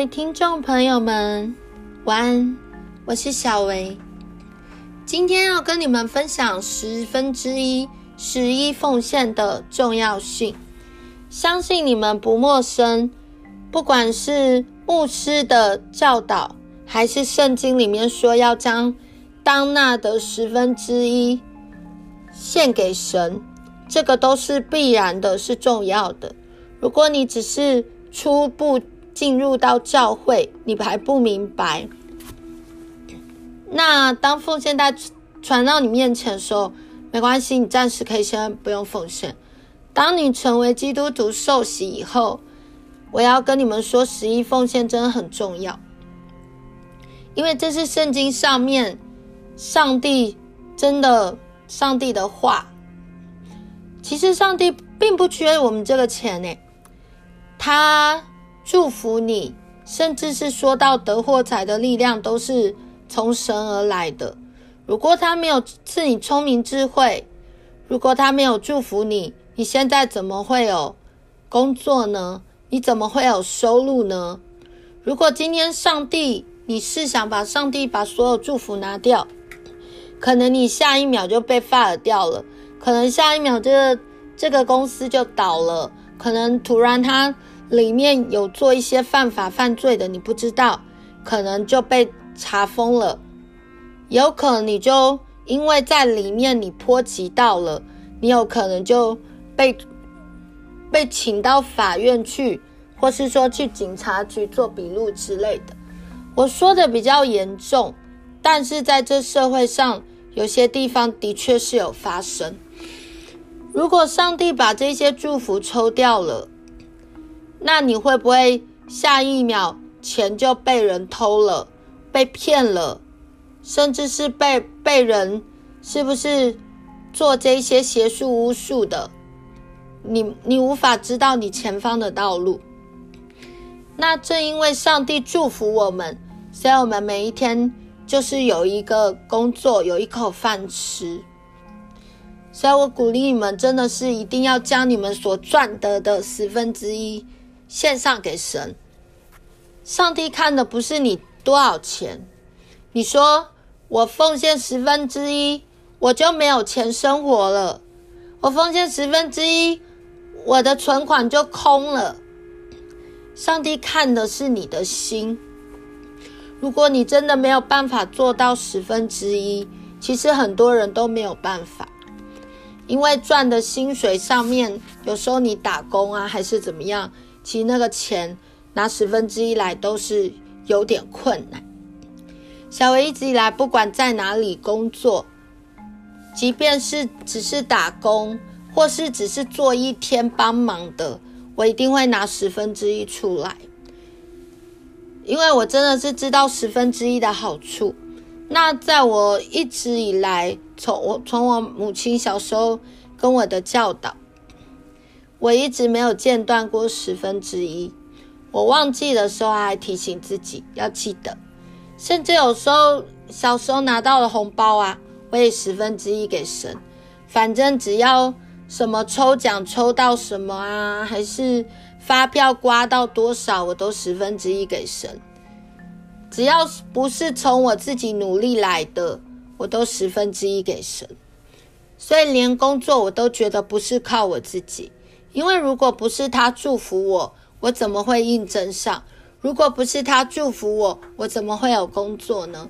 位听众朋友们，晚安，我是小维。今天要跟你们分享十分之一十一奉献的重要性，相信你们不陌生。不管是牧师的教导，还是圣经里面说要将当纳的十分之一献给神，这个都是必然的，是重要的。如果你只是初步进入到教会，你还不明白，那当奉献带传到你面前的时候，没关系，你暂时可以先不用奉献。当你成为基督徒受洗以后，我要跟你们说，十一奉献真的很重要，因为这是圣经上面上帝真的上帝的话。其实上帝并不缺我们这个钱呢，他祝福你，甚至是说到得货财的力量都是从神而来的。如果他没有赐你聪明智慧，如果他没有祝福你，你现在怎么会有工作呢？你怎么会有收入呢？如果今天上帝，你是想把上帝把所有祝福拿掉，可能你下一秒就被 fire 掉了，可能下一秒这个这个公司就倒了，可能突然他里面有做一些犯法犯罪的，你不知道，可能就被查封了，有可能你就因为在里面你波及到了，你有可能就被。被请到法院去，或是说去警察局做笔录之类的。我说的比较严重，但是在这社会上，有些地方的确是有发生。如果上帝把这些祝福抽掉了，那你会不会下一秒钱就被人偷了、被骗了，甚至是被被人是不是做这些邪术巫术的？你你无法知道你前方的道路，那正因为上帝祝福我们，所以我们每一天就是有一个工作，有一口饭吃。所以我鼓励你们，真的是一定要将你们所赚得的十分之一献上给神。上帝看的不是你多少钱，你说我奉献十分之一，我就没有钱生活了，我奉献十分之一。我的存款就空了。上帝看的是你的心。如果你真的没有办法做到十分之一，其实很多人都没有办法，因为赚的薪水上面，有时候你打工啊，还是怎么样，其实那个钱拿十分之一来都是有点困难。小薇一直以来，不管在哪里工作，即便是只是打工。或是只是做一天帮忙的，我一定会拿十分之一出来，因为我真的是知道十分之一的好处。那在我一直以来，从我从我母亲小时候跟我的教导，我一直没有间断过十分之一。我忘记的时候还提醒自己要记得，甚至有时候小时候拿到了红包啊，我也十分之一给神，反正只要。什么抽奖抽到什么啊？还是发票刮到多少，我都十分之一给神。只要不是从我自己努力来的，我都十分之一给神。所以连工作我都觉得不是靠我自己，因为如果不是他祝福我，我怎么会应征上？如果不是他祝福我，我怎么会有工作呢？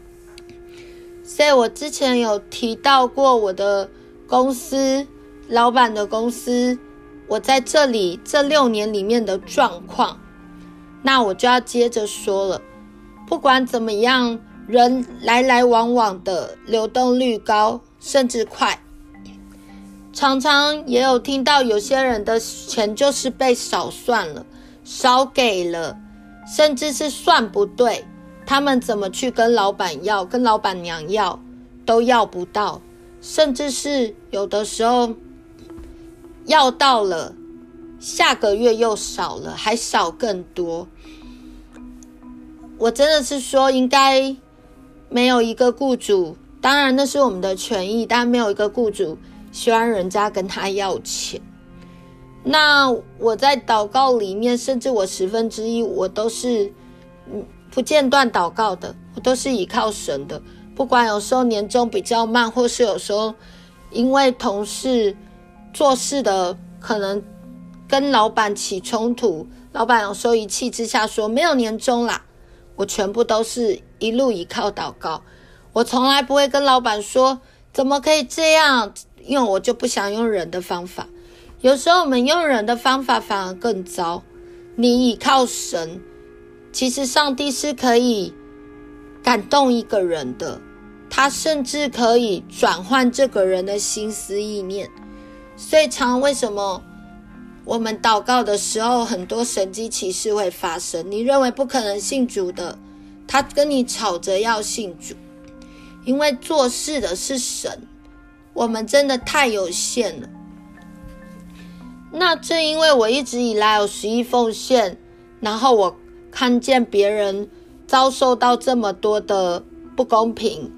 所以我之前有提到过我的公司。老板的公司，我在这里这六年里面的状况，那我就要接着说了。不管怎么样，人来来往往的流动率高，甚至快。常常也有听到有些人的钱就是被少算了，少给了，甚至是算不对。他们怎么去跟老板要，跟老板娘要，都要不到，甚至是有的时候。要到了，下个月又少了，还少更多。我真的是说，应该没有一个雇主，当然那是我们的权益，但没有一个雇主希望人家跟他要钱。那我在祷告里面，甚至我十分之一，我都是嗯，不间断祷告的，我都是依靠神的。不管有时候年终比较慢，或是有时候因为同事做事的可能跟老板起冲突，老板有时候一气之下说没有年终啦，我全部都是一路依靠祷告。我从来不会跟老板说怎么可以这样，因为我就不想用人的方法。有时候我们用人的方法反而更糟。你依靠神，其实上帝是可以感动一个人的，他甚至可以转换这个人的心思意念。所以，常为什么我们祷告的时候，很多神迹奇事会发生？你认为不可能信主的，他跟你吵着要信主，因为做事的是神，我们真的太有限了。那正因为我一直以来有十一奉献，然后我看见别人遭受到这么多的不公平，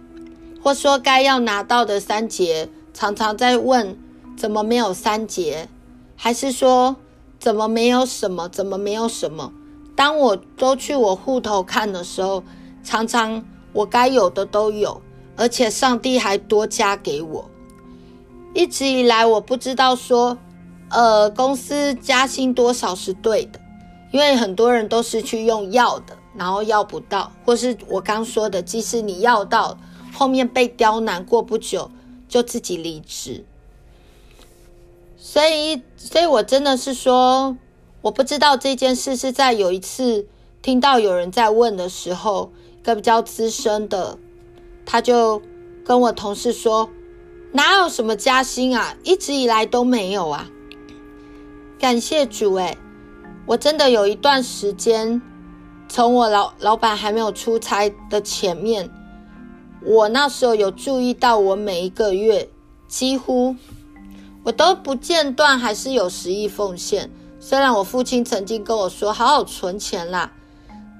或说该要拿到的三节，常常在问怎么没有三节，还是说怎么没有什么，怎么没有什么？当我都去我户头看的时候，常常我该有的都有，而且上帝还多加给我。一直以来我不知道说。呃，公司加薪多少是对的，因为很多人都是去用要的，然后要不到，或是我刚说的，即使你要到，后面被刁难，过不久就自己离职。所以，所以我真的是说，我不知道这件事是在有一次听到有人在问的时候，一个比较资深的，他就跟我同事说，哪有什么加薪啊，一直以来都没有啊。感谢主诶，我真的有一段时间，从我老老板还没有出差的前面，我那时候有注意到，我每一个月几乎我都不间断，还是有十亿奉献。虽然我父亲曾经跟我说，好好存钱啦，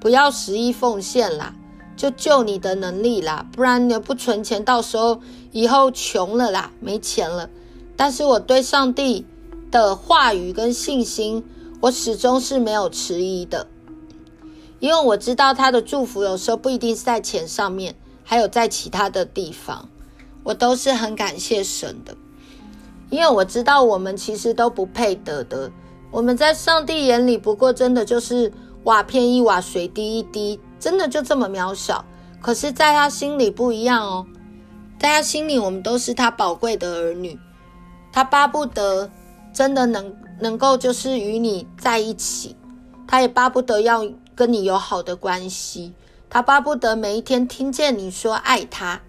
不要十亿奉献啦，就就你的能力啦，不然你不存钱，到时候以后穷了啦，没钱了。但是我对上帝的话语跟信心，我始终是没有迟疑的，因为我知道他的祝福有时候不一定是在钱上面，还有在其他的地方，我都是很感谢神的，因为我知道我们其实都不配得的，我们在上帝眼里不过真的就是瓦片一瓦，水滴一滴，真的就这么渺小，可是在他心里不一样哦，在他心里我们都是他宝贵的儿女，他巴不得。真的能能够就是与你在一起，他也巴不得要跟你有好的关系，他巴不得每一天听见你说爱他，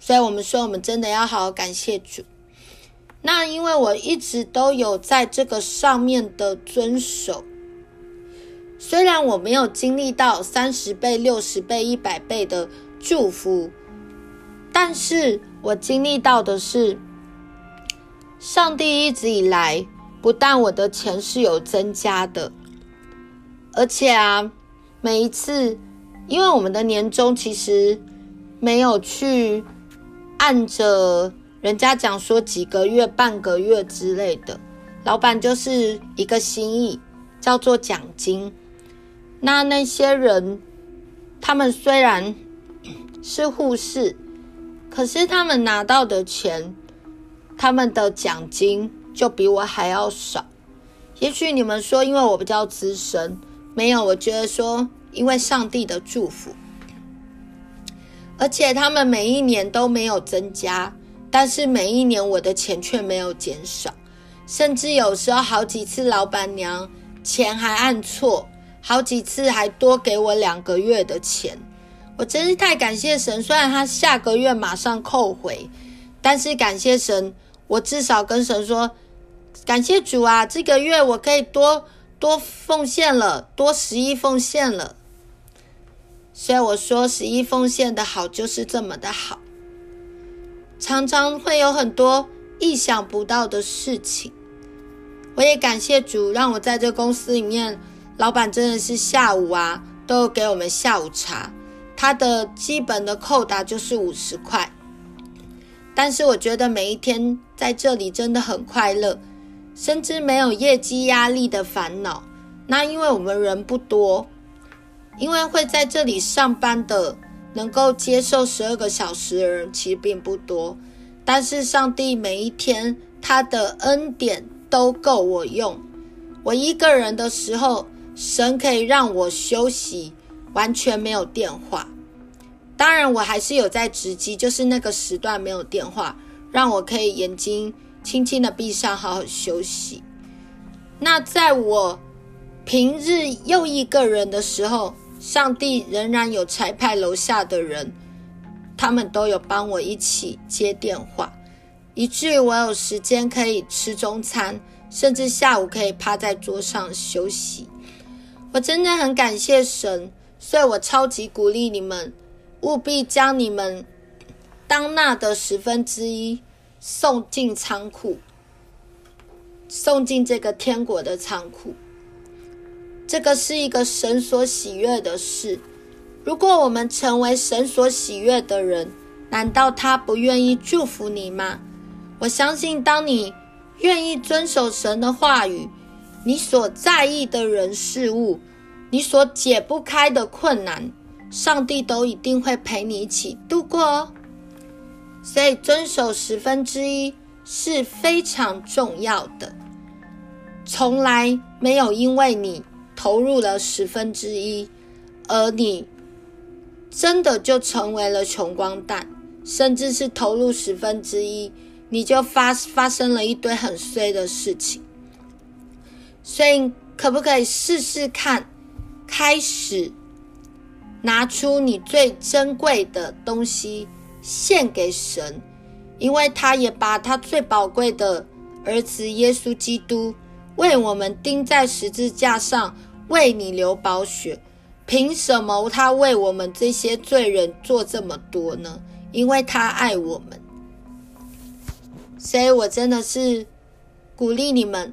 所以我们说我们真的要好好感谢主。那因为我一直都有在这个上面的遵守，虽然我没有经历到三十倍、六十倍、一百倍的祝福，但是我经历到的是。上帝一直以来，不但我的钱是有增加的，而且啊，每一次，因为我们的年终其实没有去按着人家讲说几个月、半个月之类的，老板就是一个心意，叫做奖金。那那些人，他们虽然是护士，可是他们拿到的钱。他们的奖金就比我还要少。也许你们说，因为我比较资深，没有。我觉得说，因为上帝的祝福，而且他们每一年都没有增加，但是每一年我的钱却没有减少，甚至有时候好几次老板娘钱还按错，好几次还多给我两个月的钱。我真是太感谢神，虽然他下个月马上扣回，但是感谢神。我至少跟神说，感谢主啊，这个月我可以多多奉献了，多十一奉献了。所以我说十一奉献的好就是这么的好，常常会有很多意想不到的事情。我也感谢主，让我在这公司里面，老板真的是下午啊，都给我们下午茶，他的基本的扣打就是五十块。但是我觉得每一天在这里真的很快乐，甚至没有业绩压力的烦恼。那因为我们人不多，因为会在这里上班的，能够接受十二个小时的人其实并不多。但是上帝每一天他的恩典都够我用。我一个人的时候，神可以让我休息，完全没有电话。当然，我还是有在值机，就是那个时段没有电话，让我可以眼睛轻轻的闭上，好好休息。那在我平日又一个人的时候，上帝仍然有差派楼下的人，他们都有帮我一起接电话，以至于我有时间可以吃中餐，甚至下午可以趴在桌上休息。我真的很感谢神，所以我超级鼓励你们，务必将你们当纳的十分之一送进仓库。送进这个天国的仓库，这个是一个神所喜悦的事。如果我们成为神所喜悦的人，难道他不愿意祝福你吗？我相信，当你愿意遵守神的话语，你所在意的人事物，你所解不开的困难，上帝都一定会陪你一起度过哦。所以，遵守十分之一。是非常重要的，从来没有因为你投入了十分之一，而你真的就成为了穷光蛋，甚至是投入十分之一，你就发发生了一堆很衰的事情。所以，可不可以试试看，开始拿出你最珍贵的东西献给神？因为他也把他最宝贵的儿子耶稣基督为我们钉在十字架上，为你流宝血。凭什么他为我们这些罪人做这么多呢？因为他爱我们。所以我真的是鼓励你们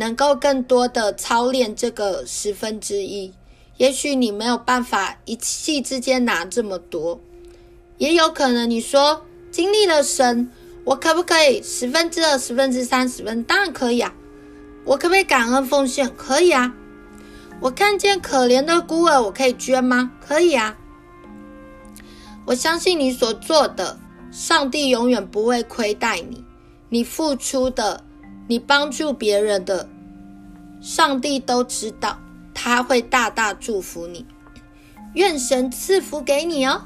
能够更多的操练这个十分之一。也许你没有办法一气之间拿这么多，也有可能你说。经历了神，我可不可以十分之二、十分之三、十分？当然可以啊！我可不可以感恩奉献？可以啊！我看见可怜的孤儿，我可以捐吗？可以啊！我相信你所做的，上帝永远不会亏待你。你付出的，你帮助别人的，上帝都知道，他会大大祝福你。愿神赐福给你哦！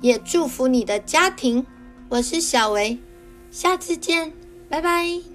也祝福你的家庭，我是小维，下次见，拜拜。